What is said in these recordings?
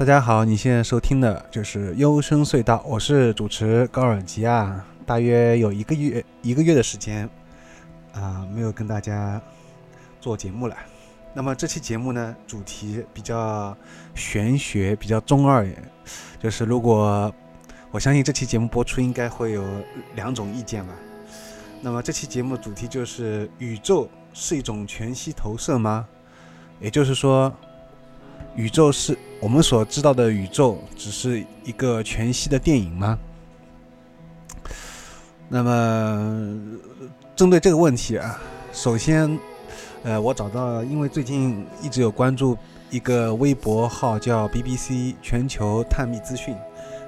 大家好，你现在收听的就是幽深隧道，我是主持高尔基啊。大约有一个月一个月的时间啊，没有跟大家做节目了。那么这期节目呢，主题比较玄学，比较中二，就是如果我相信这期节目播出，应该会有两种意见吧。那么这期节目主题就是宇宙是一种全息投射吗？也就是说。宇宙是我们所知道的宇宙，只是一个全息的电影吗？那么，针对这个问题啊，首先，呃，我找到，因为最近一直有关注一个微博号叫 BBC 全球探秘资讯，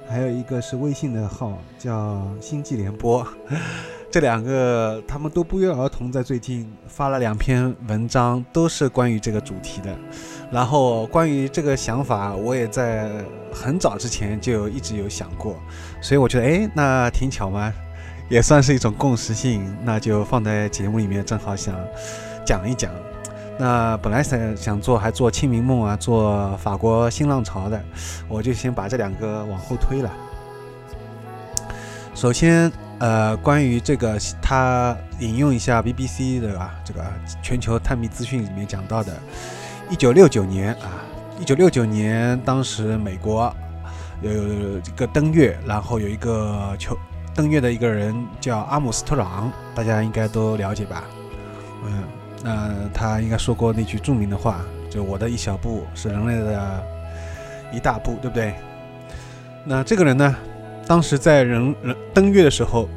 还有一个是微信的号叫星际联播。这两个他们都不约而同在最近发了两篇文章，都是关于这个主题的。然后关于这个想法，我也在很早之前就一直有想过，所以我觉得，哎，那挺巧嘛，也算是一种共识性，那就放在节目里面，正好想讲一讲。那本来想想做还做清明梦啊，做法国新浪潮的，我就先把这两个往后推了。首先。呃，关于这个，他引用一下 BBC 的啊，这个全球探秘资讯里面讲到的，一九六九年啊，一九六九年，当时美国有一个登月，然后有一个球登月的一个人叫阿姆斯特朗，大家应该都了解吧？嗯，那他应该说过那句著名的话，就我的一小步是人类的一大步，对不对？那这个人呢？当时在人人登月的时候，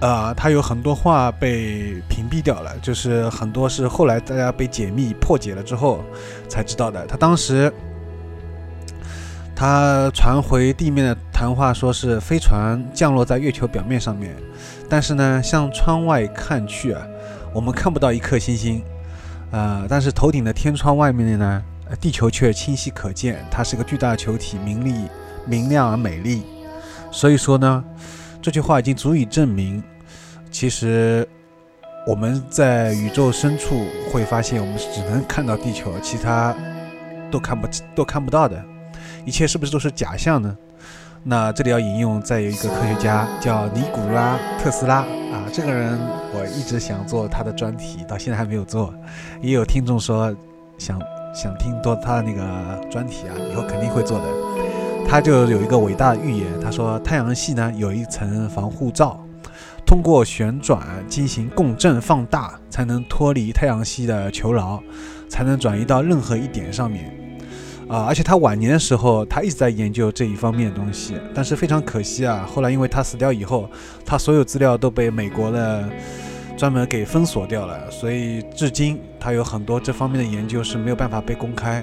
啊，他有很多话被屏蔽掉了，就是很多是后来大家被解密破解了之后才知道的。他当时他传回地面的谈话说是飞船降落在月球表面上面，但是呢，向窗外看去啊，我们看不到一颗星星，啊，但是头顶的天窗外面的呢，地球却清晰可见，它是个巨大的球体，明丽、明亮而美丽。所以说呢，这句话已经足以证明，其实我们在宇宙深处会发现，我们只能看到地球，其他都看不都看不到的，一切是不是都是假象呢？那这里要引用，再有一个科学家叫尼古拉特斯拉啊，这个人我一直想做他的专题，到现在还没有做。也有听众说想想听多他的那个专题啊，以后肯定会做的。他就有一个伟大的预言，他说太阳系呢有一层防护罩，通过旋转进行共振放大，才能脱离太阳系的囚牢，才能转移到任何一点上面。啊，而且他晚年的时候，他一直在研究这一方面的东西，但是非常可惜啊，后来因为他死掉以后，他所有资料都被美国的专门给封锁掉了，所以至今他有很多这方面的研究是没有办法被公开。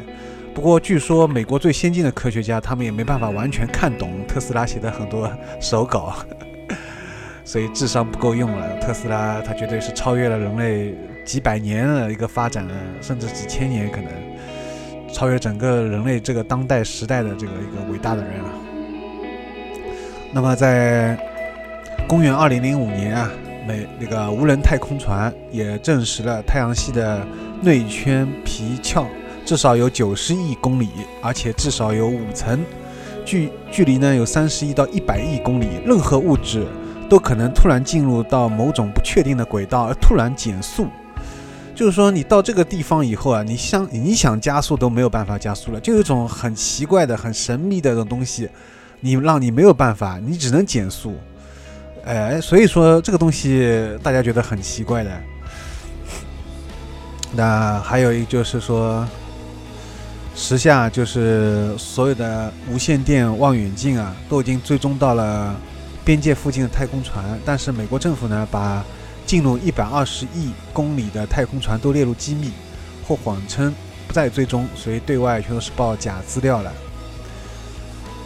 不过，据说美国最先进的科学家，他们也没办法完全看懂特斯拉写的很多手稿，所以智商不够用了。特斯拉他绝对是超越了人类几百年的一个发展，甚至几千年可能超越整个人类这个当代时代的这个一个伟大的人啊。那么，在公元二零零五年啊，美那个无人太空船也证实了太阳系的内圈皮壳。至少有九十亿公里，而且至少有五层，距距离呢有三十亿到一百亿公里。任何物质都可能突然进入到某种不确定的轨道而突然减速，就是说你到这个地方以后啊，你想你想加速都没有办法加速了，就有一种很奇怪的、很神秘的这种东西，你让你没有办法，你只能减速。哎，所以说这个东西大家觉得很奇怪的。那还有一就是说。时下就是所有的无线电望远镜啊，都已经追踪到了边界附近的太空船，但是美国政府呢，把进入一百二十亿公里的太空船都列入机密，或谎称不再追踪，所以对外全都是报假资料了。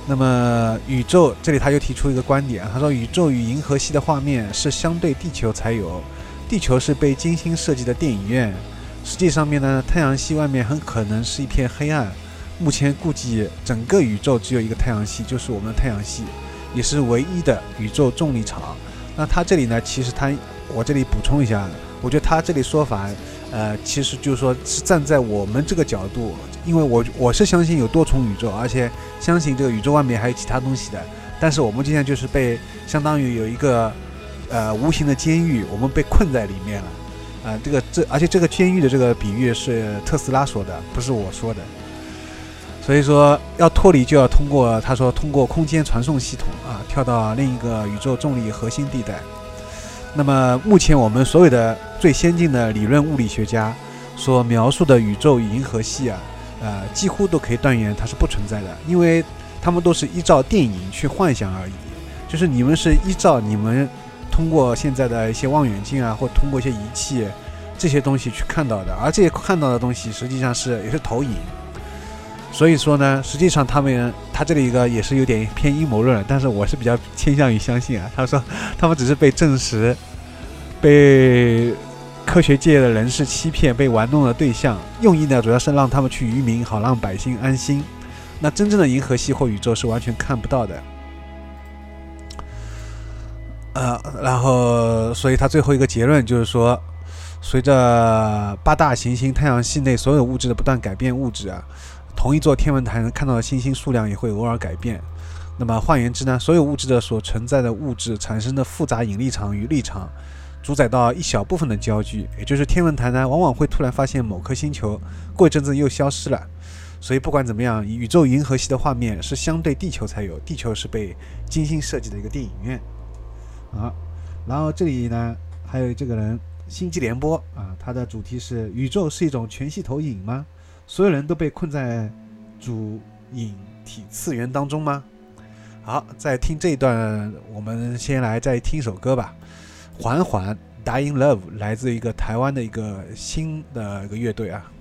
那么宇宙这里他又提出一个观点，他说宇宙与银河系的画面是相对地球才有，地球是被精心设计的电影院。实际上面呢，太阳系外面很可能是一片黑暗。目前估计整个宇宙只有一个太阳系，就是我们的太阳系，也是唯一的宇宙重力场。那他这里呢，其实他我这里补充一下，我觉得他这里说法，呃，其实就是说是站在我们这个角度。因为我我是相信有多重宇宙，而且相信这个宇宙外面还有其他东西的。但是我们今天就是被相当于有一个呃无形的监狱，我们被困在里面了。啊，这个这而且这个监狱的这个比喻是特斯拉说的，不是我说的。所以说要脱离就要通过他说通过空间传送系统啊，跳到另一个宇宙重力核心地带。那么目前我们所有的最先进的理论物理学家所描述的宇宙与银河系啊。呃，几乎都可以断言它是不存在的，因为他们都是依照电影去幻想而已。就是你们是依照你们通过现在的一些望远镜啊，或通过一些仪器这些东西去看到的，而这些看到的东西实际上是也是投影。所以说呢，实际上他们他这里一个也是有点偏阴谋论，但是我是比较倾向于相信啊。他说他们只是被证实被。科学界的人士欺骗被玩弄的对象，用意呢主要是让他们去愚民，好让百姓安心。那真正的银河系或宇宙是完全看不到的。呃，然后，所以他最后一个结论就是说，随着八大行星太阳系内所有物质的不断改变，物质啊，同一座天文台能看到的星星数量也会偶尔改变。那么换言之呢，所有物质的所存在的物质产生的复杂引力场与力场。主宰到一小部分的焦距，也就是天文台呢，往往会突然发现某颗星球，过一阵子又消失了。所以不管怎么样，宇宙银河系的画面是相对地球才有，地球是被精心设计的一个电影院。啊，然后这里呢还有这个人，星际联播啊，它的主题是宇宙是一种全息投影吗？所有人都被困在主影体次元当中吗？好，在听这一段，我们先来再听一首歌吧。缓缓，Dying Love 来自一个台湾的一个新的一个乐队啊。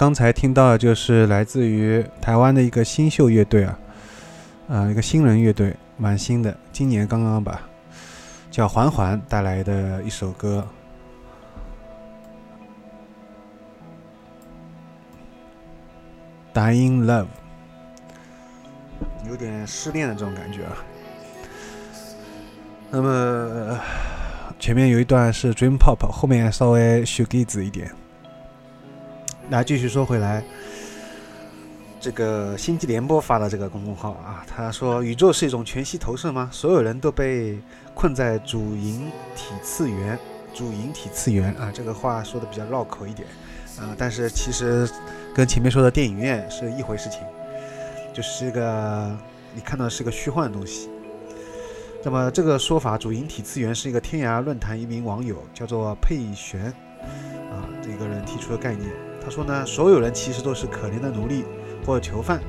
刚才听到的就是来自于台湾的一个新秀乐队啊，啊，一个新人乐队，蛮新的，今年刚刚吧，叫环环带来的一首歌，《Dying Love》，有点失恋的这种感觉啊。那么前面有一段是 Dream Pop，后面稍微 s h o g a z e 一点。那继续说回来，这个星际联播发的这个公众号啊，他说宇宙是一种全息投射吗？所有人都被困在主引体次元，主引体次元啊，这个话说的比较绕口一点啊，但是其实跟前面说的电影院是一回事情，就是一个你看到是个虚幻的东西。那么这个说法，主引体次元是一个天涯论坛一名网友叫做佩璇啊，这个人提出的概念。他说呢，所有人其实都是可怜的奴隶或者囚犯，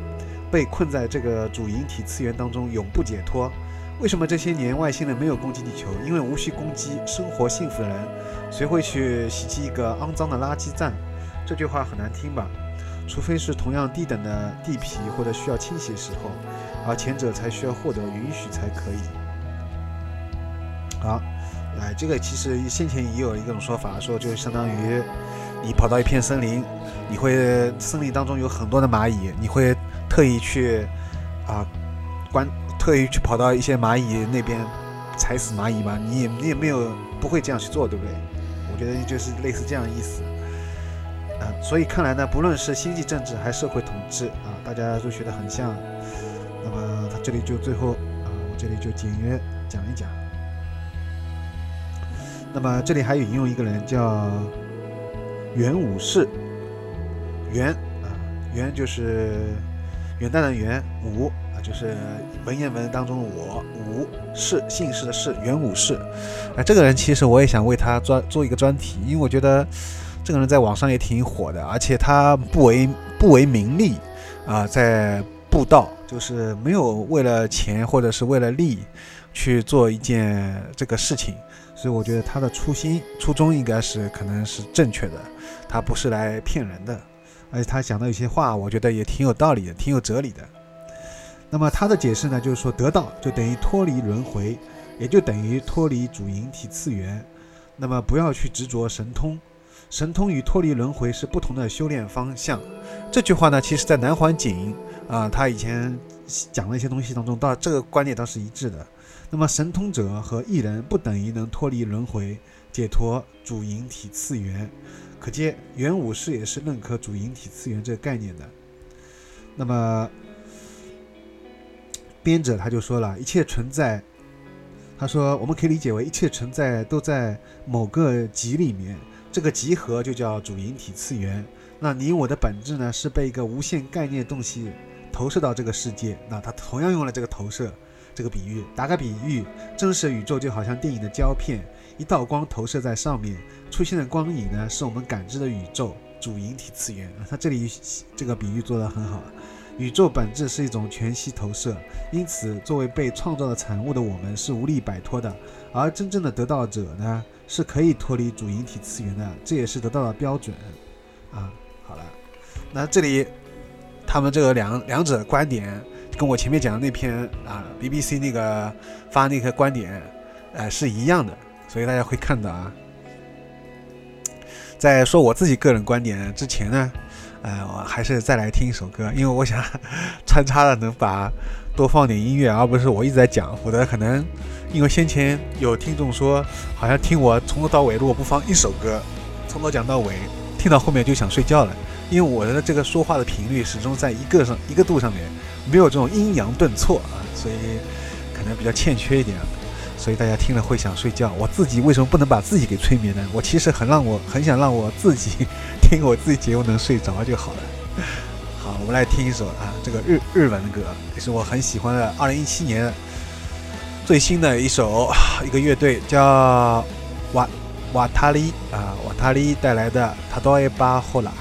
被困在这个主引体次元当中，永不解脱。为什么这些年外星人没有攻击地球？因为无需攻击，生活幸福的人，谁会去袭击一个肮脏的垃圾站？这句话很难听吧？除非是同样低等的地皮或者需要清洗时候，而前者才需要获得允许才可以。好，哎，这个其实先前也有一种说法，说就相当于。你跑到一片森林，你会森林当中有很多的蚂蚁，你会特意去啊关，特意去跑到一些蚂蚁那边踩死蚂蚁吗？你也你也没有不会这样去做，对不对？我觉得就是类似这样的意思。啊，所以看来呢，不论是星际政治还是社会统治啊，大家都学得很像。那么他这里就最后啊，我这里就简约讲一讲。那么这里还引用一个人叫。元武士，元啊，元就是元旦的元，武啊就是文言文当中的我，武士姓氏的氏，元武士。啊，这个人其实我也想为他专做一个专题，因为我觉得这个人在网上也挺火的，而且他不为不为名利啊，在布道，就是没有为了钱或者是为了利去做一件这个事情。所以我觉得他的初心初衷应该是可能是正确的，他不是来骗人的，而且他讲的有些话，我觉得也挺有道理的，挺有哲理的。那么他的解释呢，就是说得到就等于脱离轮回，也就等于脱离主引体次元。那么不要去执着神通，神通与脱离轮回是不同的修炼方向。这句话呢，其实在南环景啊，他以前讲的一些东西当中，到这个观点倒是一致的。那么神通者和异人不等于能脱离轮回、解脱主引体次元，可见元武士也是认可主引体次元这个概念的。那么编者他就说了一切存在，他说我们可以理解为一切存在都在某个集里面，这个集合就叫主引体次元。那你我的本质呢，是被一个无限概念东西投射到这个世界，那他同样用了这个投射。这个比喻，打个比喻，真实的宇宙就好像电影的胶片，一道光投射在上面，出现的光影呢，是我们感知的宇宙主引体次元。它这里这个比喻做得很好，宇宙本质是一种全息投射，因此作为被创造的产物的我们是无力摆脱的，而真正的得道者呢，是可以脱离主引体次元的，这也是得到的标准。啊，好了，那这里他们这个两两者观点。跟我前面讲的那篇啊，BBC 那个发那个观点，呃，是一样的，所以大家会看到啊。在说我自己个人观点之前呢，呃，我还是再来听一首歌，因为我想穿插的能把多放点音乐，而不是我一直在讲，否则可能因为先前有听众说，好像听我从头到尾如果不放一首歌，从头讲到尾，听到后面就想睡觉了，因为我的这个说话的频率始终在一个上一个度上面。没有这种阴阳顿挫啊，所以可能比较欠缺一点，所以大家听了会想睡觉。我自己为什么不能把自己给催眠呢？我其实很让我很想让我自己听我自己节目能睡着就好了。好，我们来听一首啊，这个日日文的歌，也是我很喜欢的，二零一七年最新的一首一个乐队叫瓦瓦塔利啊瓦塔利带来的他多埃巴霍拉。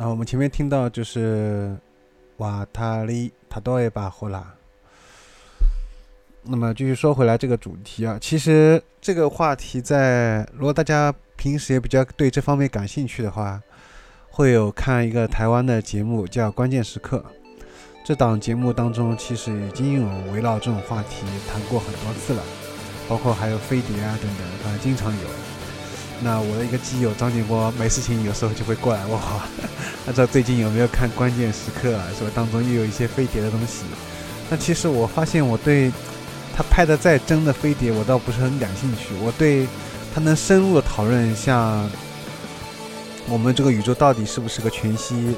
那我们前面听到就是瓦塔里塔多也巴呼啦。那么继续说回来这个主题啊，其实这个话题在如果大家平时也比较对这方面感兴趣的话，会有看一个台湾的节目叫《关键时刻》。这档节目当中其实已经有围绕这种话题谈过很多次了，包括还有飞碟啊等等啊，经常有。那我的一个基友张建波没事情有时候就会过来问我，按照最近有没有看关键时刻啊，是？当中又有一些飞碟的东西。那其实我发现我对他拍的再真的飞碟，我倒不是很感兴趣。我对他能深入的讨论，像我们这个宇宙到底是不是个全息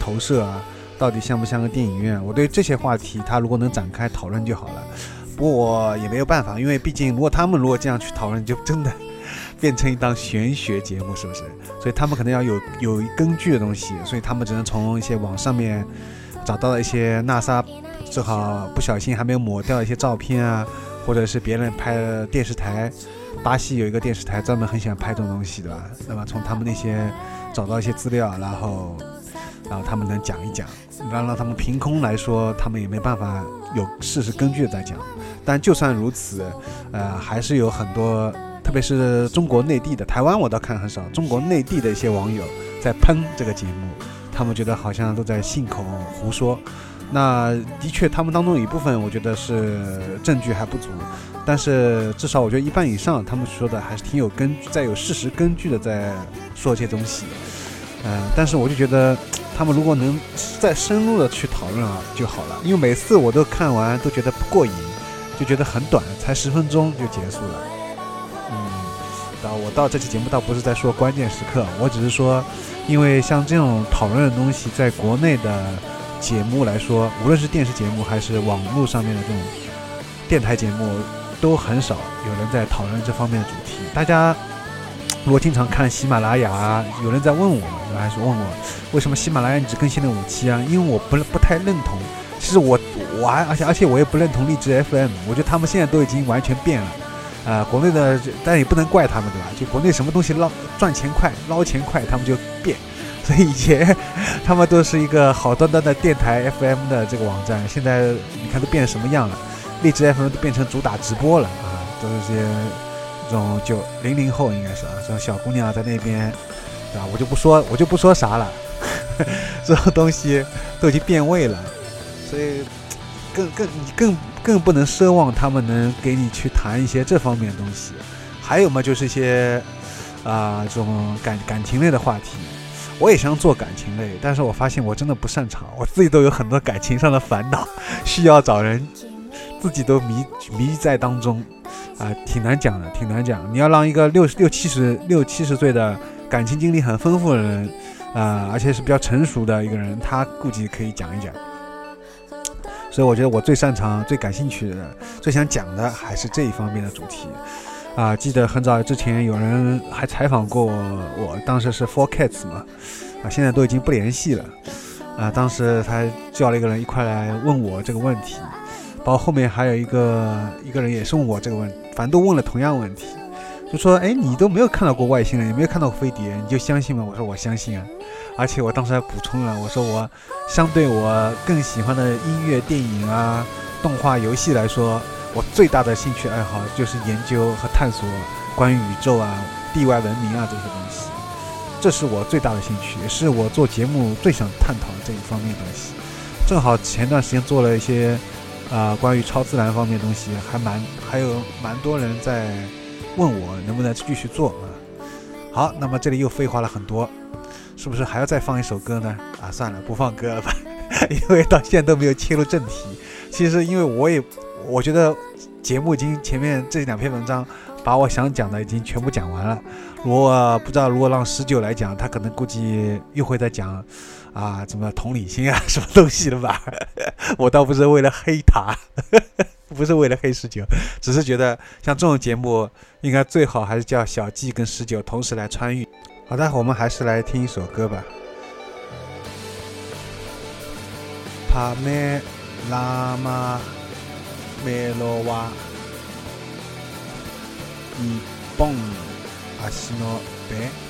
投射啊，到底像不像个电影院？我对这些话题，他如果能展开讨论就好了。不过我也没有办法，因为毕竟如果他们如果这样去讨论，就真的。变成一档玄学节目，是不是？所以他们可能要有有根据的东西，所以他们只能从一些网上面找到了一些 NASA 正好不小心还没有抹掉一些照片啊，或者是别人拍的电视台。巴西有一个电视台专门很喜欢拍这种东西，对吧？那么从他们那些找到一些资料，然后，然后他们能讲一讲，让让他们凭空来说，他们也没办法有事实根据的在讲。但就算如此，呃，还是有很多，特特别是中国内地的，台湾我倒看很少，中国内地的一些网友在喷这个节目，他们觉得好像都在信口胡说。那的确，他们当中有一部分，我觉得是证据还不足。但是至少我觉得一半以上，他们说的还是挺有根据，在有事实根据的在说这些东西。嗯，但是我就觉得他们如果能再深入的去讨论啊就好了，因为每次我都看完都觉得不过瘾，就觉得很短，才十分钟就结束了。啊，我到这期节目倒不是在说关键时刻，我只是说，因为像这种讨论的东西，在国内的节目来说，无论是电视节目还是网络上面的这种电台节目。都很少有人在讨论这方面的主题。大家如果经常看喜马拉雅，有人在问我，还是问我为什么喜马拉雅只更新了五期啊？因为我不不太认同。其实我我还而且而且我也不认同荔枝 FM。我觉得他们现在都已经完全变了。啊，国内的，但也不能怪他们，对吧？就国内什么东西捞赚钱快、捞钱快，他们就变。所以以前他们都是一个好端端的电台 FM 的这个网站，现在你看都变什么样了？荔枝 FM 都变成主打直播了啊，都是些这种九零零后应该是啊，这种小姑娘在那边，对吧？我就不说，我就不说啥了，这种东西都已经变味了，所以更更你更更不能奢望他们能给你去谈一些这方面的东西。还有嘛，就是一些啊这种感感情类的话题，我也想做感情类，但是我发现我真的不擅长，我自己都有很多感情上的烦恼，需要找人。自己都迷迷在当中，啊，挺难讲的，挺难讲。你要让一个六十六七十六七十岁的感情经历很丰富的人，啊，而且是比较成熟的一个人，他估计可以讲一讲。所以我觉得我最擅长、最感兴趣的、最想讲的还是这一方面的主题。啊，记得很早之前有人还采访过我，当时是 Four Cats 嘛，啊，现在都已经不联系了。啊，当时他叫了一个人一块来问我这个问题。包括后面还有一个一个人也是问我这个问，反正都问了同样问题，就说：“哎，你都没有看到过外星人，也没有看到过飞碟，你就相信吗？”我说：“我相信啊。”而且我当时还补充了，我说：“我相对我更喜欢的音乐、电影啊、动画、游戏来说，我最大的兴趣爱好就是研究和探索关于宇宙啊、地外文明啊这些东西，这是我最大的兴趣，也是我做节目最想探讨的这一方面东西。正好前段时间做了一些。”啊，关于超自然方面的东西，还蛮还有蛮多人在问我能不能继续做啊。好，那么这里又废话了很多，是不是还要再放一首歌呢？啊，算了，不放歌了吧，因为到现在都没有切入正题。其实因为我也，我觉得节目已经前面这两篇文章把我想讲的已经全部讲完了。如果不知道如果让十九来讲，他可能估计又会再讲。啊，什么同理心啊，什么东西的吧？我倒不是为了黑他，不是为了黑十九，只是觉得像这种节目，应该最好还是叫小季跟十九同时来参与。好的，我们还是来听一首歌吧。帕梅拉玛梅罗瓦日本足のベ。せ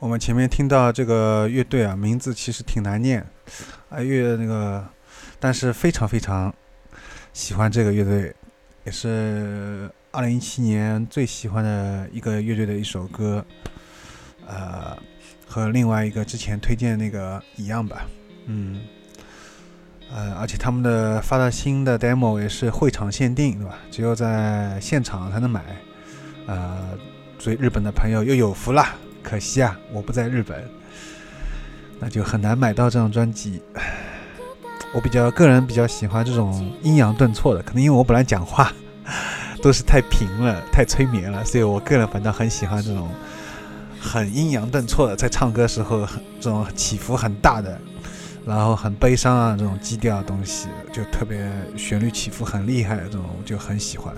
我们前面听到这个乐队啊，名字其实挺难念，啊乐那个，但是非常非常喜欢这个乐队，也是二零一七年最喜欢的一个乐队的一首歌，呃，和另外一个之前推荐那个一样吧，嗯，呃，而且他们的发的新的 demo 也是会场限定，对吧？只有在现场才能买，呃，所以日本的朋友又有福啦。可惜啊，我不在日本，那就很难买到这张专辑。我比较个人比较喜欢这种阴阳顿挫的，可能因为我本来讲话 都是太平了、太催眠了，所以我个人反倒很喜欢这种很阴阳顿挫的，在唱歌时候很这种起伏很大的，然后很悲伤啊这种基调的东西，就特别旋律起伏很厉害的这种，我就很喜欢。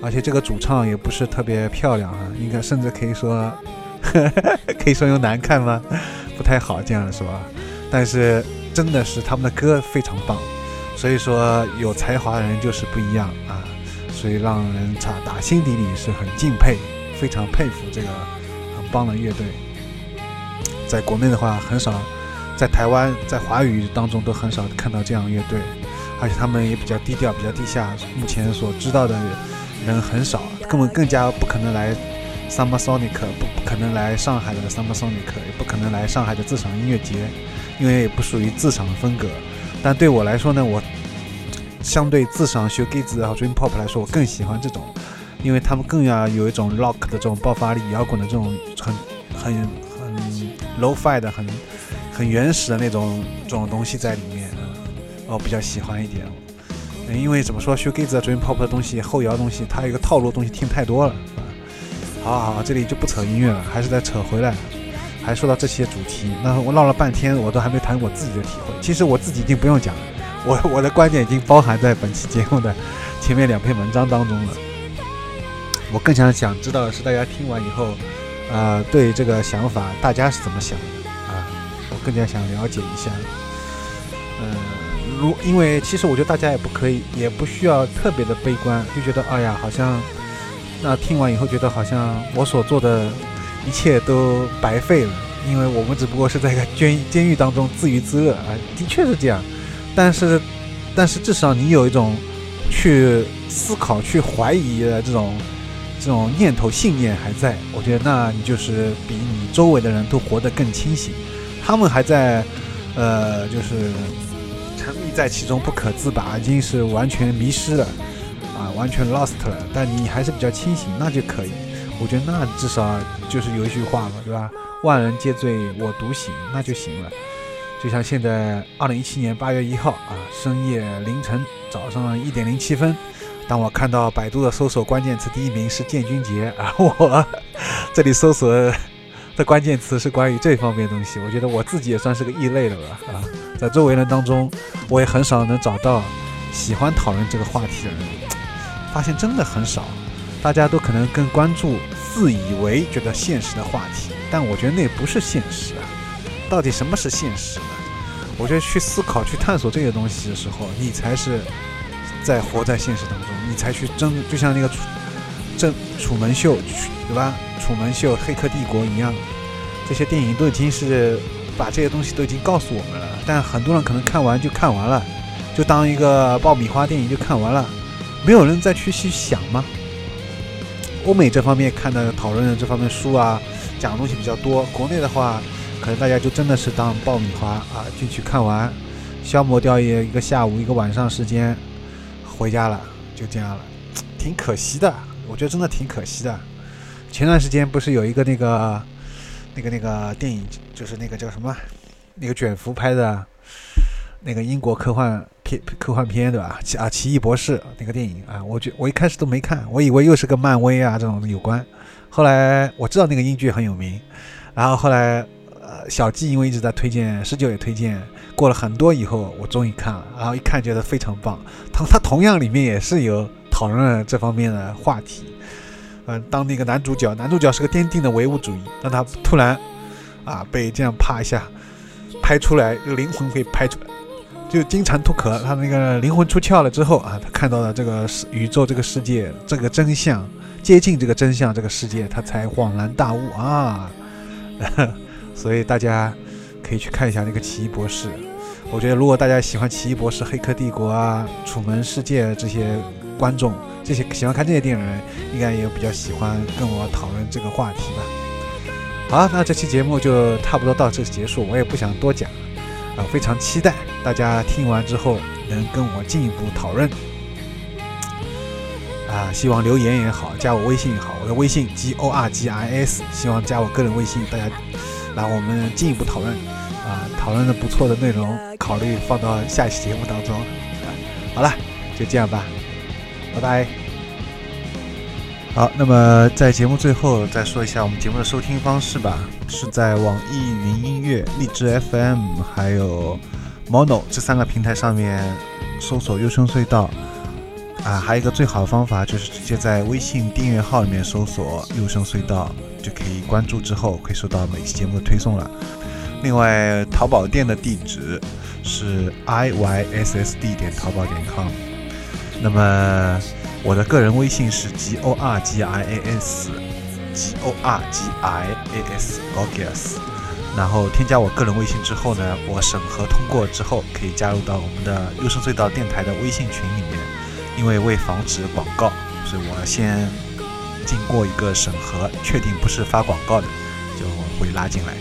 而且这个主唱也不是特别漂亮啊，应该甚至可以说。可以说用难看吗？不太好这样说，但是真的是他们的歌非常棒，所以说有才华的人就是不一样啊，所以让人打打心底里是很敬佩，非常佩服这个很棒的乐队。在国内的话很少，在台湾在华语当中都很少看到这样乐队，而且他们也比较低调，比较地下，目前所知道的人很少，根本更加不可能来 Summer Sonic，不不可能来上海的 Summer Sonic，也不可能来上海的自赏音乐节，因为也不属于自赏的风格。但对我来说呢，我相对自赏 s h o g a z e 和 dream pop 来说，我更喜欢这种，因为他们更要有一种 rock 的这种爆发力，摇滚的这种很很很 low-fi 的很很原始的那种这种东西在里面，我比较喜欢一点。因为怎么说，shoegaze、dream pop 的东西，后摇东西，它一个套路东西听太多了。好好，这里就不扯音乐了，还是再扯回来，还说到这些主题。那我唠了半天，我都还没谈我自己的体会。其实我自己已经不用讲了，我我的观点已经包含在本期节目的前面两篇文章当中了。我更想想知道的是，大家听完以后，呃，对这个想法大家是怎么想的啊？我更加想了解一下。嗯，如因为其实我觉得大家也不可以，也不需要特别的悲观，就觉得哎呀，好像。那听完以后，觉得好像我所做的一切都白费了，因为我们只不过是在一个监监狱当中自娱自乐啊，的确是这样。但是，但是至少你有一种去思考、去怀疑的这种这种念头、信念还在，我觉得那你就是比你周围的人都活得更清醒。他们还在，呃，就是沉迷在其中不可自拔，已经是完全迷失了。啊，完全 lost 了，但你还是比较清醒，那就可以。我觉得那至少就是有一句话嘛，对吧？万人皆醉我独醒，那就行了。就像现在二零一七年八月一号啊，深夜凌晨早上一点零七分，当我看到百度的搜索关键词第一名是建军节，而我这里搜索的关键词是关于这方面东西，我觉得我自己也算是个异类了吧？啊，在周围人当中，我也很少能找到喜欢讨论这个话题的人。发现真的很少，大家都可能更关注自以为觉得现实的话题，但我觉得那不是现实啊！到底什么是现实呢？我觉得去思考、去探索这些东西的时候，你才是在活在现实当中，你才去真，就像那个楚正楚门秀，对吧？楚门秀、黑客帝国一样，这些电影都已经是把这些东西都已经告诉我们了，但很多人可能看完就看完了，就当一个爆米花电影就看完了。没有人再去去想吗？欧美这方面看的讨论的这方面书啊，讲的东西比较多。国内的话，可能大家就真的是当爆米花啊，进去看完，消磨掉一一个下午、一个晚上时间，回家了，就这样了，挺可惜的。我觉得真的挺可惜的。前段时间不是有一个那个、那个、那个电影，就是那个叫什么，那个卷福拍的，那个英国科幻。片科幻片对吧？奇啊，奇异博士那个电影啊，我觉我一开始都没看，我以为又是个漫威啊这种有关。后来我知道那个英剧很有名，然后后来呃小季因为一直在推荐，十九也推荐，过了很多以后我终于看了，然后一看觉得非常棒。他他同样里面也是有讨论这方面的话题。嗯，当那个男主角，男主角是个坚定的唯物主义，当他突然啊被这样啪一下拍出来，灵魂被拍出来。就金蝉脱壳，他那个灵魂出窍了之后啊，他看到了这个世宇宙这个世界这个真相，接近这个真相这个世界，他才恍然大悟啊。所以大家可以去看一下那个奇异博士。我觉得如果大家喜欢奇异博士、黑客帝国啊、楚门世界这些观众，这些喜欢看这些电影人，应该也比较喜欢跟我讨论这个话题吧。好，那这期节目就差不多到这结束，我也不想多讲。啊，非常期待大家听完之后能跟我进一步讨论。啊，希望留言也好，加我微信也好，我的微信 G O R G I S，希望加我个人微信，大家来我们进一步讨论。啊，讨论的不错的内容，考虑放到下一期节目当中。好了，就这样吧，拜拜。好，那么在节目最后再说一下我们节目的收听方式吧，是在网易云音乐、荔枝 FM 还有 Mono 这三个平台上面搜索“优声隧道”。啊，还有一个最好的方法就是直接在微信订阅号里面搜索“优声隧道”，就可以关注之后可以收到每期节目的推送了。另外，淘宝店的地址是 i y s s d 点淘宝点 com。那么。我的个人微信是 g o r g i a s，g o r g i a s，Gorgias。然后添加我个人微信之后呢，我审核通过之后，可以加入到我们的优声隧道电台的微信群里面。因为为防止广告，所以我先经过一个审核，确定不是发广告的，就会拉进来。